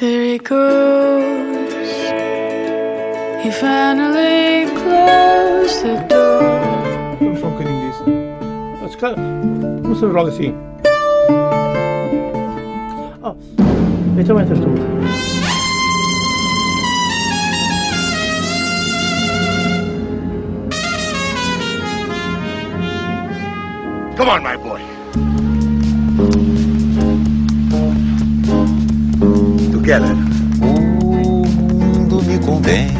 There he goes. He finally closed the door. Vamos só um bocadinho disso. Mas, claro, começamos logo assim. Oh, então entras tu. Come on, my boy. Together. O mundo me condena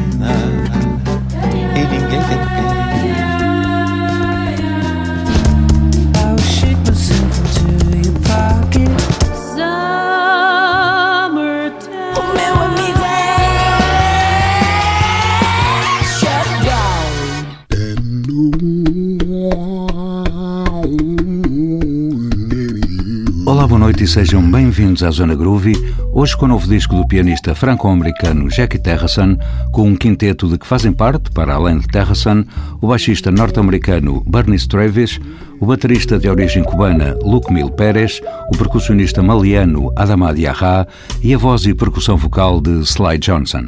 noite e sejam bem-vindos à Zona Groovy, hoje com o novo disco do pianista franco-americano Jackie Terrason, com um quinteto de que fazem parte, para além de Terrason, o baixista norte-americano Bernie Travis, o baterista de origem cubana Luke Mil Pérez, o percussionista maliano Adama Diarra e a voz e percussão vocal de Sly Johnson.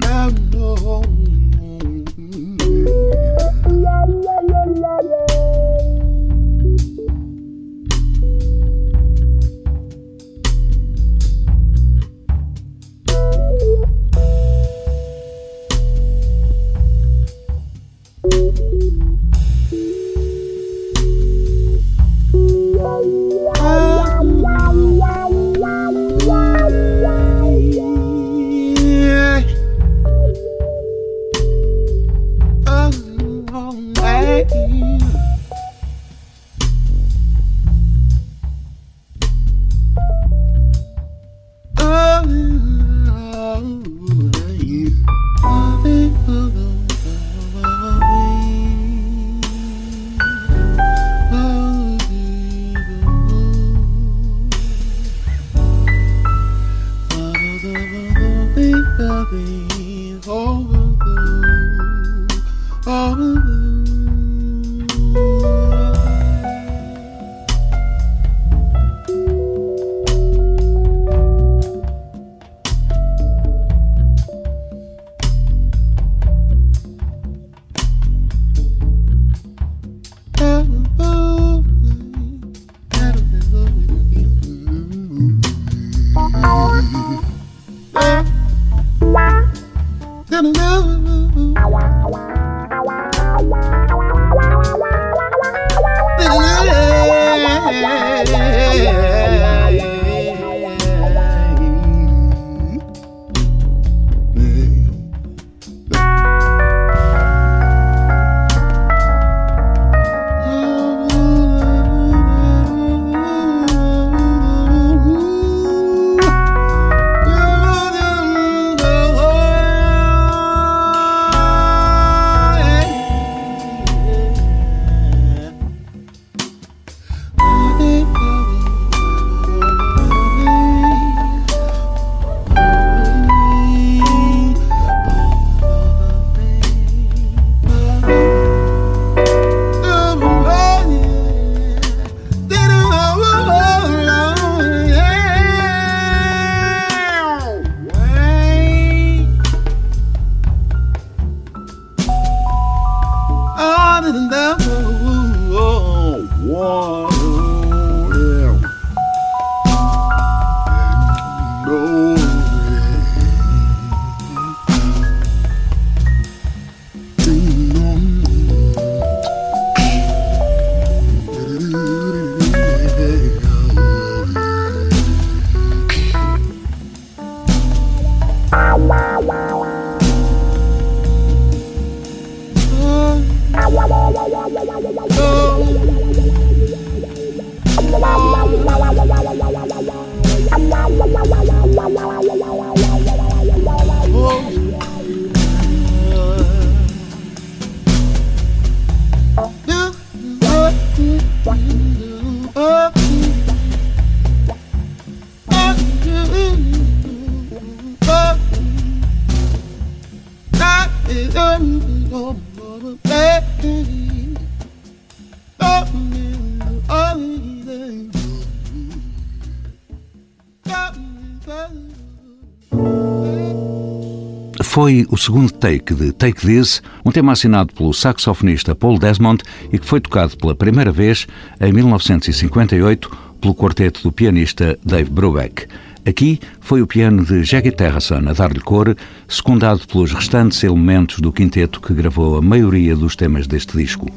Foi o segundo take de Take This, um tema assinado pelo saxofonista Paul Desmond e que foi tocado pela primeira vez em 1958 pelo quarteto do pianista Dave Brubeck. Aqui foi o piano de Jackie Terrason a dar-lhe cor, secundado pelos restantes elementos do quinteto que gravou a maioria dos temas deste disco.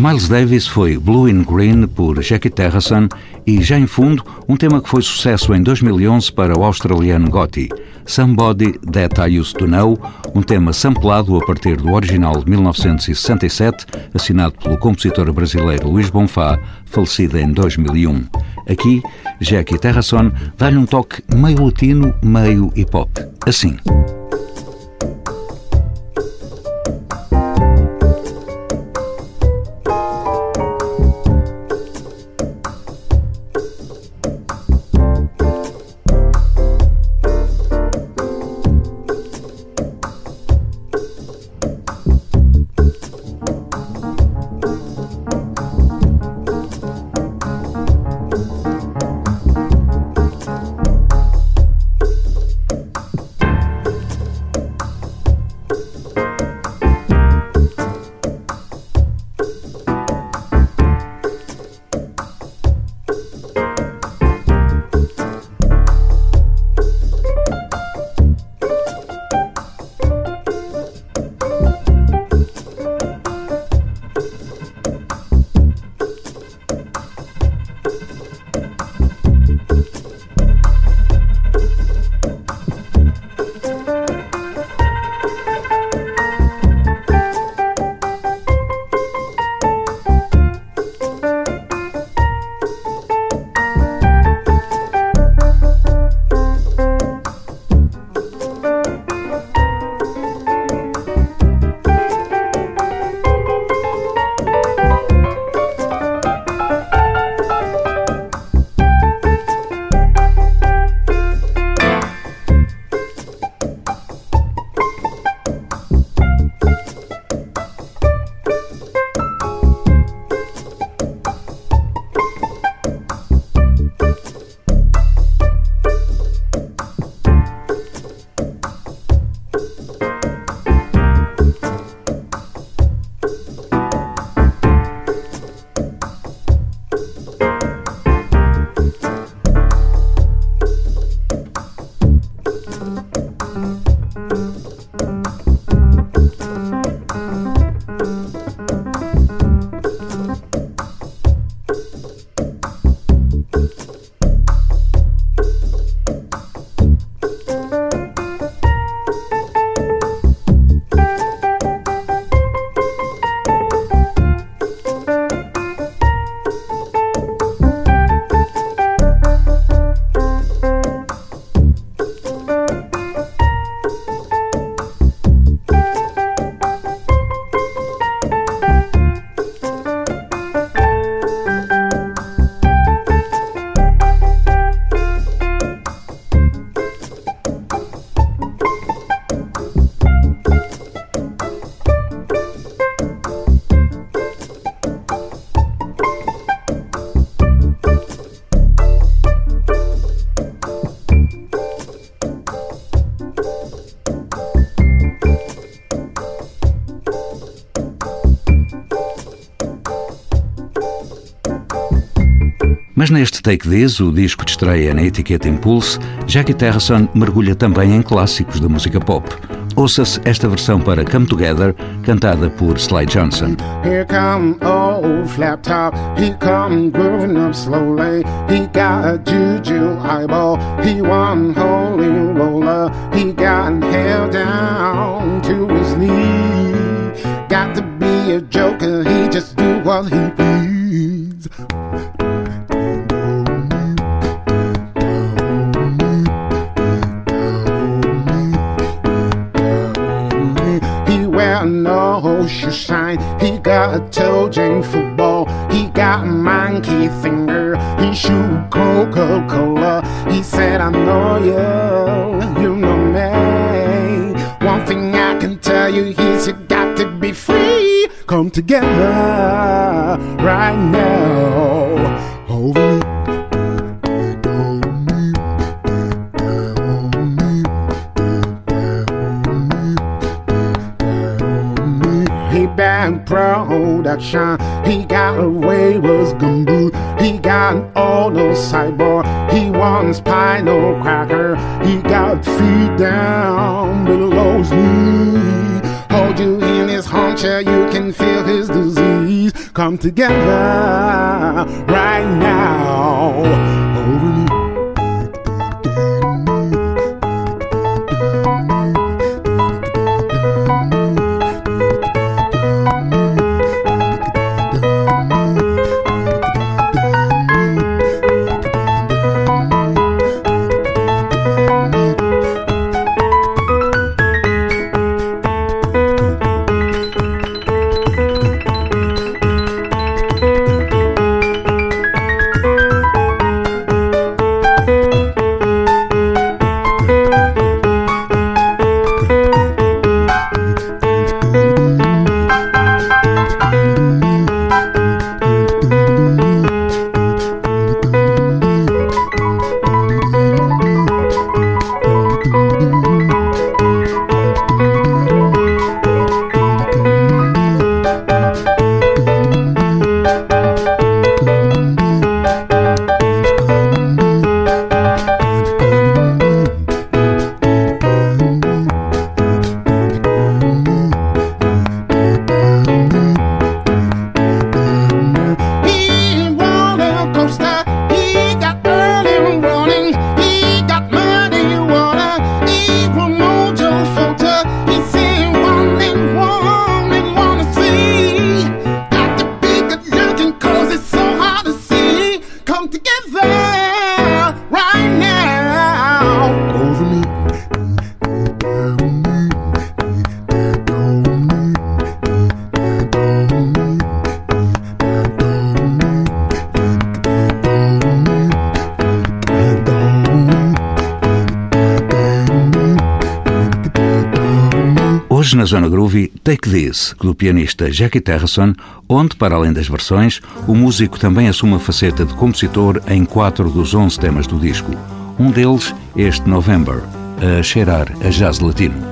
Miles Davis foi Blue in Green por Jackie Terrason e já em fundo um tema que foi sucesso em 2011 para o australiano Gotti, Somebody That I Used to Know, um tema samplado a partir do original de 1967, assinado pelo compositor brasileiro Luís Bonfá, falecido em 2001. Aqui, Jackie Terrason dá-lhe um toque meio latino, meio hip hop. Assim. Mas neste Take This, o disco de estreia na etiqueta Impulse, Jackie Terrason mergulha também em clássicos da música pop. Ouça-se esta versão para Come Together, cantada por Sly Johnson. Here come old top, he come grooving up slowly. He got a juju eyeball, he one holy roller. He got down to his knee. Got to be a joker, he just do what he please. Got a toe jam football. He got a monkey finger. He shoot Coca Cola. He said, I know you, you know me. One thing I can tell you is you got to be free. Come together right now. Production. He got a waivers gumbo. He got all those cyborg. He wants spinal cracker. He got feet down below his knee. Hold you in his hauncher. You can feel his disease. Come together right now. Over me. Zona Groovy, Take This, do pianista Jackie Terrason, onde, para além das versões, o músico também assume a faceta de compositor em quatro dos onze temas do disco. Um deles, este November, a cheirar a jazz latino.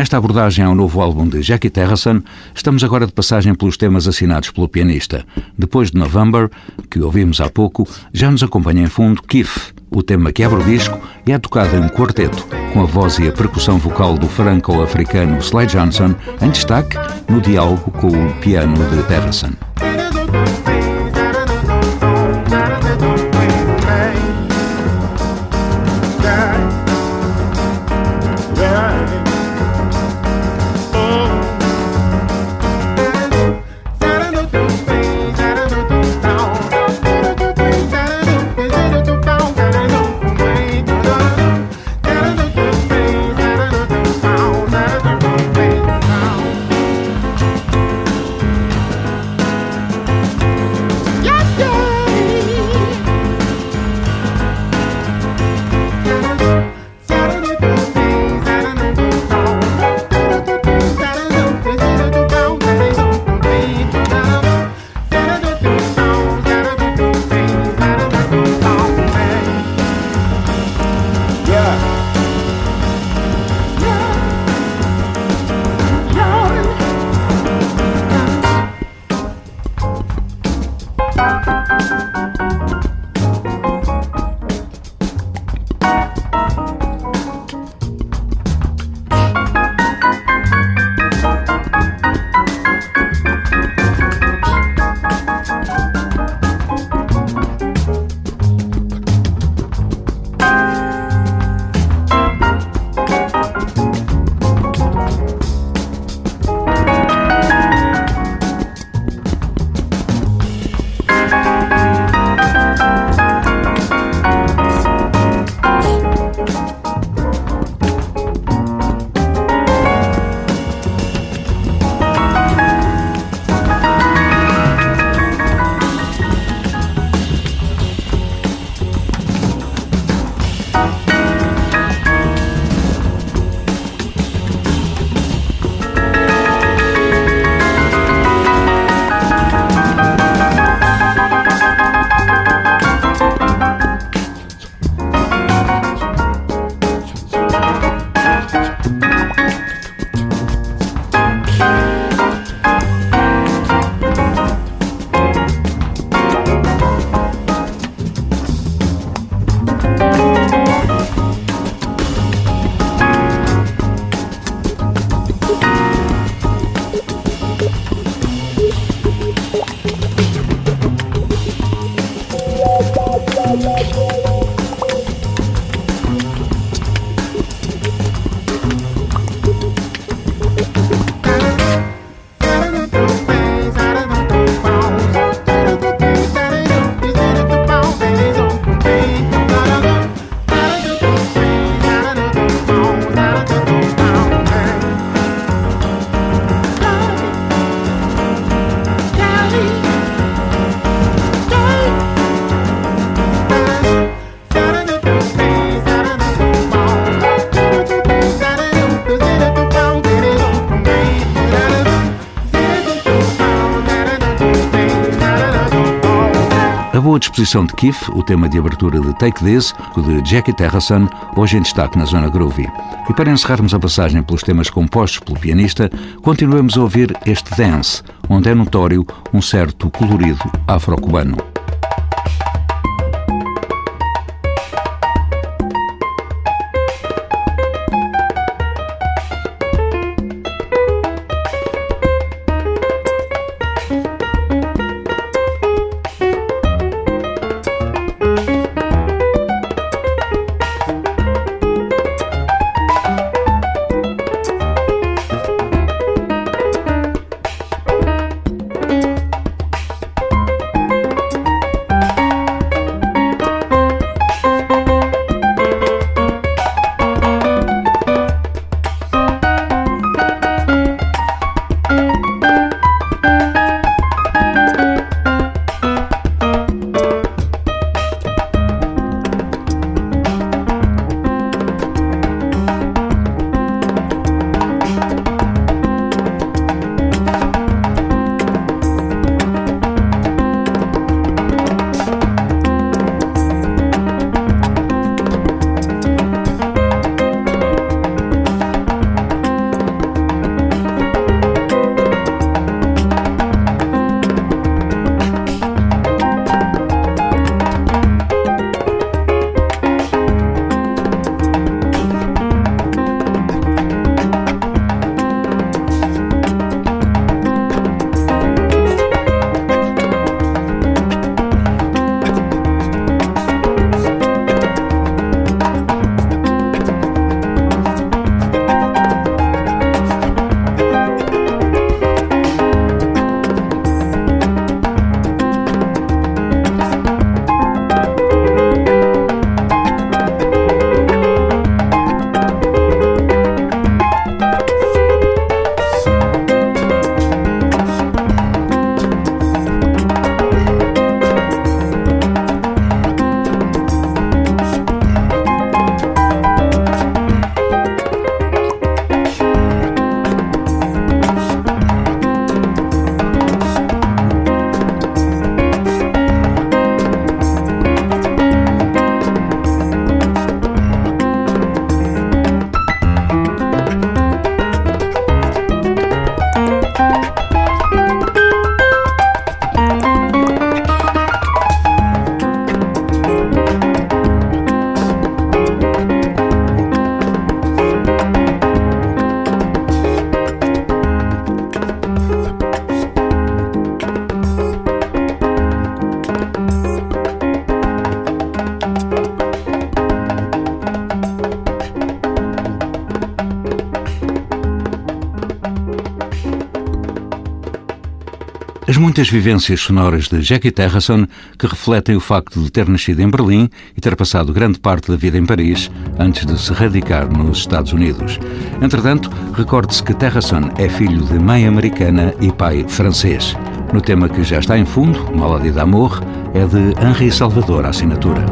Nesta abordagem ao novo álbum de Jackie Terrason, estamos agora de passagem pelos temas assinados pelo pianista. Depois de November, que ouvimos há pouco, já nos acompanha em fundo Keith, o tema que abre o disco e é tocado em um quarteto, com a voz e a percussão vocal do franco-africano Sly Johnson em destaque no diálogo com o piano de Terrason. boa disposição de Keith, o tema de abertura de Take This, o de Jackie Terrason, hoje em destaque na Zona Groovy. E para encerrarmos a passagem pelos temas compostos pelo pianista, continuemos a ouvir este Dance, onde é notório um certo colorido afro-cubano. Muitas vivências sonoras de Jackie Terrasson que refletem o facto de ter nascido em Berlim e ter passado grande parte da vida em Paris antes de se radicar nos Estados Unidos. Entretanto, recorde-se que Terrasson é filho de mãe americana e pai francês. No tema que já está em fundo, Maladie d'Amour, é de Henri Salvador a assinatura.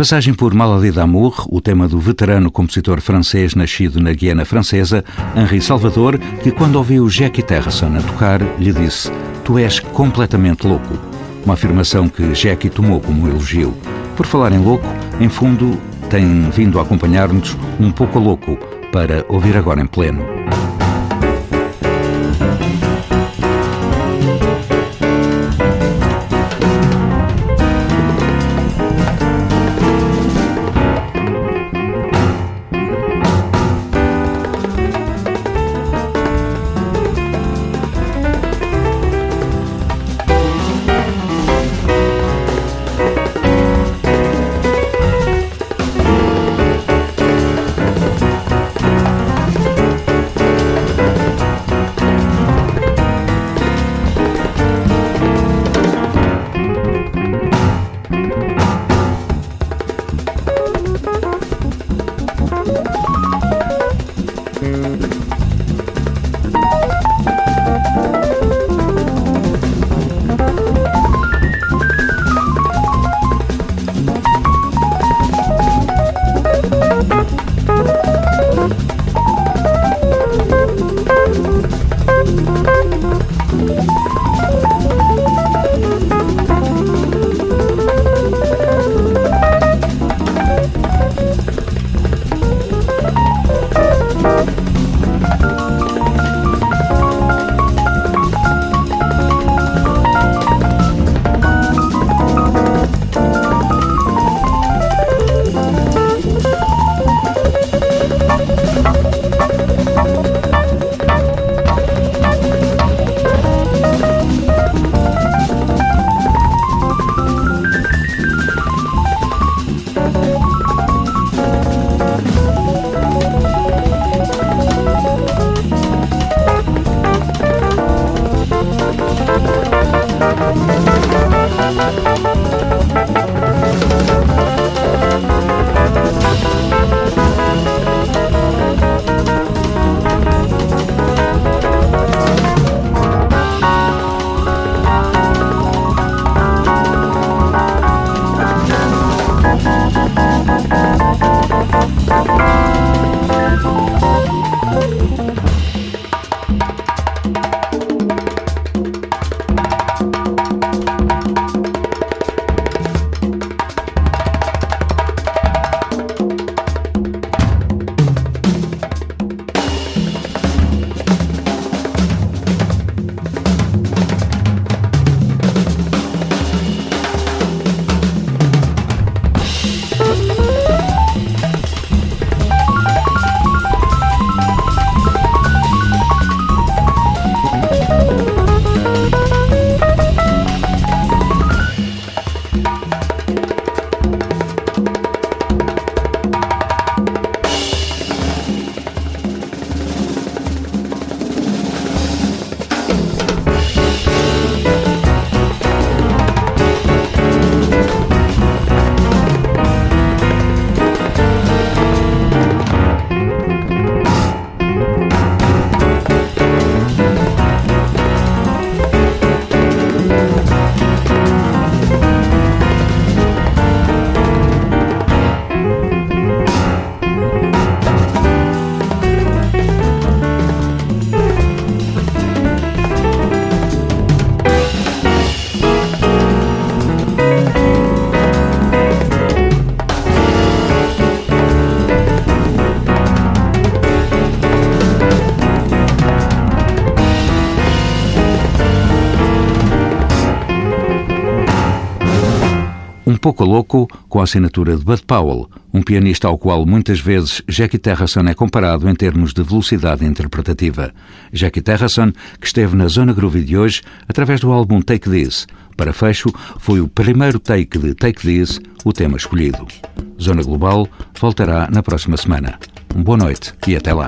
Passagem por Maladie d'Amour, o tema do veterano compositor francês nascido na Guiana Francesa, Henri Salvador, que quando ouviu Jackie Terrasson a tocar, lhe disse Tu és completamente louco. Uma afirmação que Jackie tomou como elogio. Por falar em louco, em fundo, tem vindo a acompanhar-nos um pouco louco para ouvir agora em pleno. Pouco louco, com a assinatura de Bud Powell, um pianista ao qual muitas vezes Jackie Terrasson é comparado em termos de velocidade interpretativa. Jackie Terrasson, que esteve na Zona Groovy de hoje através do álbum Take This. Para fecho, foi o primeiro take de Take This, o tema escolhido. Zona Global voltará na próxima semana. Boa noite e até lá.